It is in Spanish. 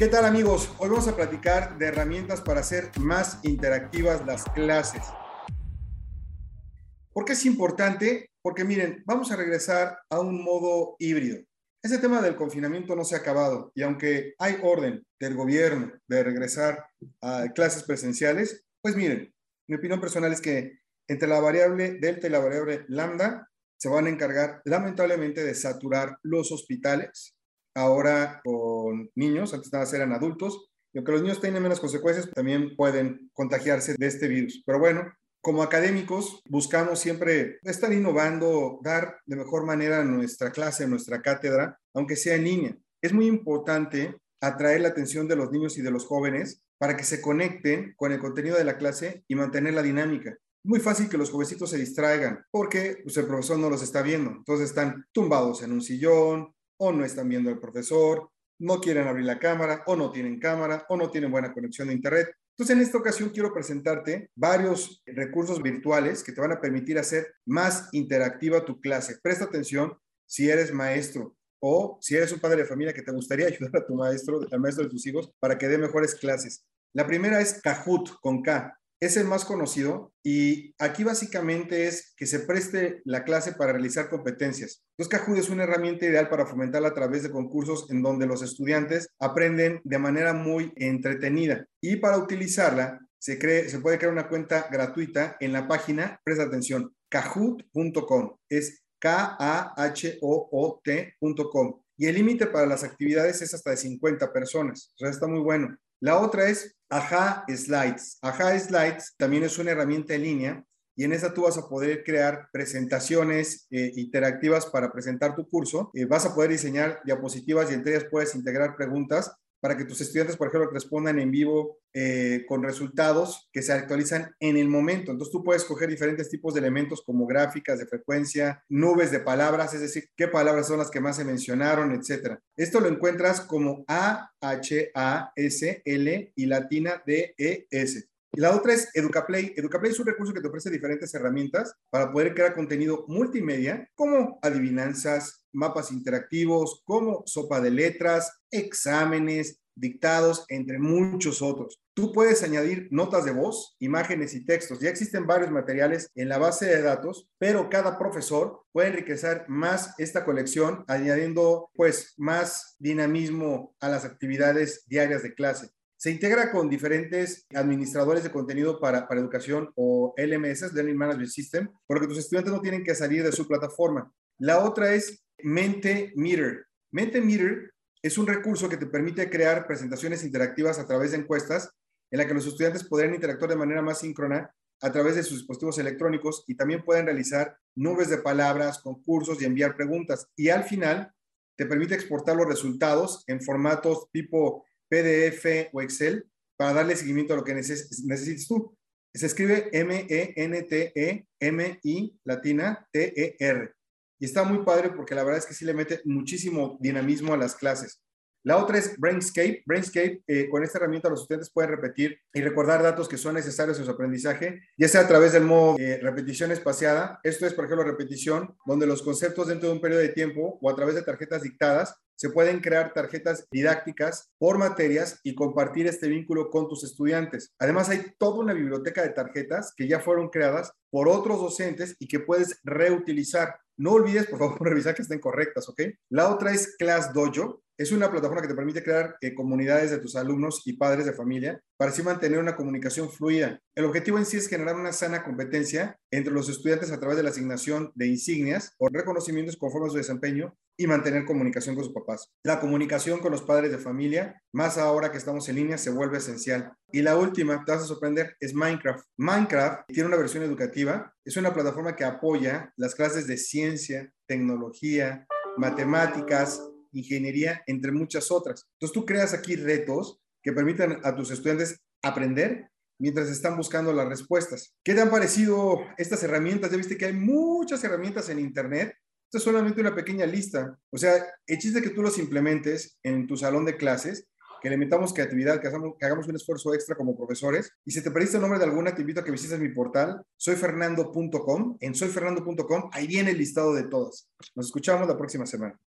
¿Qué tal amigos? Hoy vamos a platicar de herramientas para hacer más interactivas las clases. ¿Por qué es importante? Porque miren, vamos a regresar a un modo híbrido. Ese tema del confinamiento no se ha acabado y aunque hay orden del gobierno de regresar a clases presenciales, pues miren, mi opinión personal es que entre la variable delta y la variable lambda se van a encargar lamentablemente de saturar los hospitales ahora con niños, antes nada eran adultos, y aunque los niños tienen menos consecuencias, también pueden contagiarse de este virus. Pero bueno, como académicos buscamos siempre estar innovando, dar de mejor manera nuestra clase, nuestra cátedra, aunque sea en línea. Es muy importante atraer la atención de los niños y de los jóvenes para que se conecten con el contenido de la clase y mantener la dinámica. Muy fácil que los jovencitos se distraigan porque pues, el profesor no los está viendo. Entonces están tumbados en un sillón, o no están viendo al profesor, no quieren abrir la cámara, o no tienen cámara, o no tienen buena conexión de Internet. Entonces, en esta ocasión quiero presentarte varios recursos virtuales que te van a permitir hacer más interactiva tu clase. Presta atención si eres maestro o si eres un padre de familia que te gustaría ayudar a tu maestro, al maestro de tus hijos, para que dé mejores clases. La primera es Kahoot con K es el más conocido y aquí básicamente es que se preste la clase para realizar competencias. Entonces, Kahoot es una herramienta ideal para fomentarla a través de concursos en donde los estudiantes aprenden de manera muy entretenida. Y para utilizarla, se, puede crear una cuenta gratuita en la página, presta atención, kahoot.com. Es K-A-H-O-O-T.com. Y el límite para las actividades es hasta de 50 personas. O está muy bueno. La otra es Aja Slides. Aja Slides también es una herramienta en línea y en esa tú vas a poder crear presentaciones eh, interactivas para presentar tu curso. Eh, vas a poder diseñar diapositivas y entre ellas puedes integrar preguntas para que tus estudiantes, por ejemplo, respondan en vivo eh, con resultados que se actualizan en el momento. Entonces tú puedes coger diferentes tipos de elementos como gráficas de frecuencia, nubes de palabras, es decir, qué palabras son las que más se mencionaron, etcétera. Esto lo encuentras como A, H, A, S, L y latina D, E, S. Y la otra es EducaPlay. EducaPlay es un recurso que te ofrece diferentes herramientas para poder crear contenido multimedia, como adivinanzas, mapas interactivos, como sopa de letras, exámenes, dictados, entre muchos otros. Tú puedes añadir notas de voz, imágenes y textos. Ya existen varios materiales en la base de datos, pero cada profesor puede enriquecer más esta colección añadiendo pues más dinamismo a las actividades diarias de clase. Se integra con diferentes administradores de contenido para, para educación o LMS, Learning Management System, porque tus estudiantes no tienen que salir de su plataforma. La otra es Mentimeter. Mentimeter es un recurso que te permite crear presentaciones interactivas a través de encuestas en la que los estudiantes podrán interactuar de manera más síncrona a través de sus dispositivos electrónicos y también pueden realizar nubes de palabras, concursos y enviar preguntas. Y al final te permite exportar los resultados en formatos tipo PDF o Excel para darle seguimiento a lo que necesites tú. Se escribe M-E-N-T-E-M-I latina T-E-R. Y está muy padre porque la verdad es que sí le mete muchísimo dinamismo a las clases. La otra es Brainscape. Brainscape, eh, con esta herramienta los estudiantes pueden repetir y recordar datos que son necesarios en su aprendizaje, ya sea a través del modo eh, repetición espaciada. Esto es, por ejemplo, repetición, donde los conceptos dentro de un periodo de tiempo o a través de tarjetas dictadas se pueden crear tarjetas didácticas por materias y compartir este vínculo con tus estudiantes. Además, hay toda una biblioteca de tarjetas que ya fueron creadas por otros docentes y que puedes reutilizar. No olvides, por favor, revisar que estén correctas, ¿ok? La otra es Class Dojo. Es una plataforma que te permite crear eh, comunidades de tus alumnos y padres de familia para así mantener una comunicación fluida. El objetivo en sí es generar una sana competencia entre los estudiantes a través de la asignación de insignias o reconocimientos conforme a su desempeño y mantener comunicación con sus papás. La comunicación con los padres de familia, más ahora que estamos en línea, se vuelve esencial. Y la última, te vas a sorprender, es Minecraft. Minecraft tiene una versión educativa, es una plataforma que apoya las clases de ciencia, tecnología, matemáticas, ingeniería, entre muchas otras. Entonces tú creas aquí retos que permitan a tus estudiantes aprender mientras están buscando las respuestas. ¿Qué te han parecido estas herramientas? Ya viste que hay muchas herramientas en Internet. Esto es solamente una pequeña lista. O sea, el chiste que tú los implementes en tu salón de clases, que le metamos creatividad, que hagamos, que hagamos un esfuerzo extra como profesores. Y si te perdiste el nombre de alguna, te invito a que visites mi portal, soyfernando.com. En soyfernando.com, ahí viene el listado de todas. Nos escuchamos la próxima semana.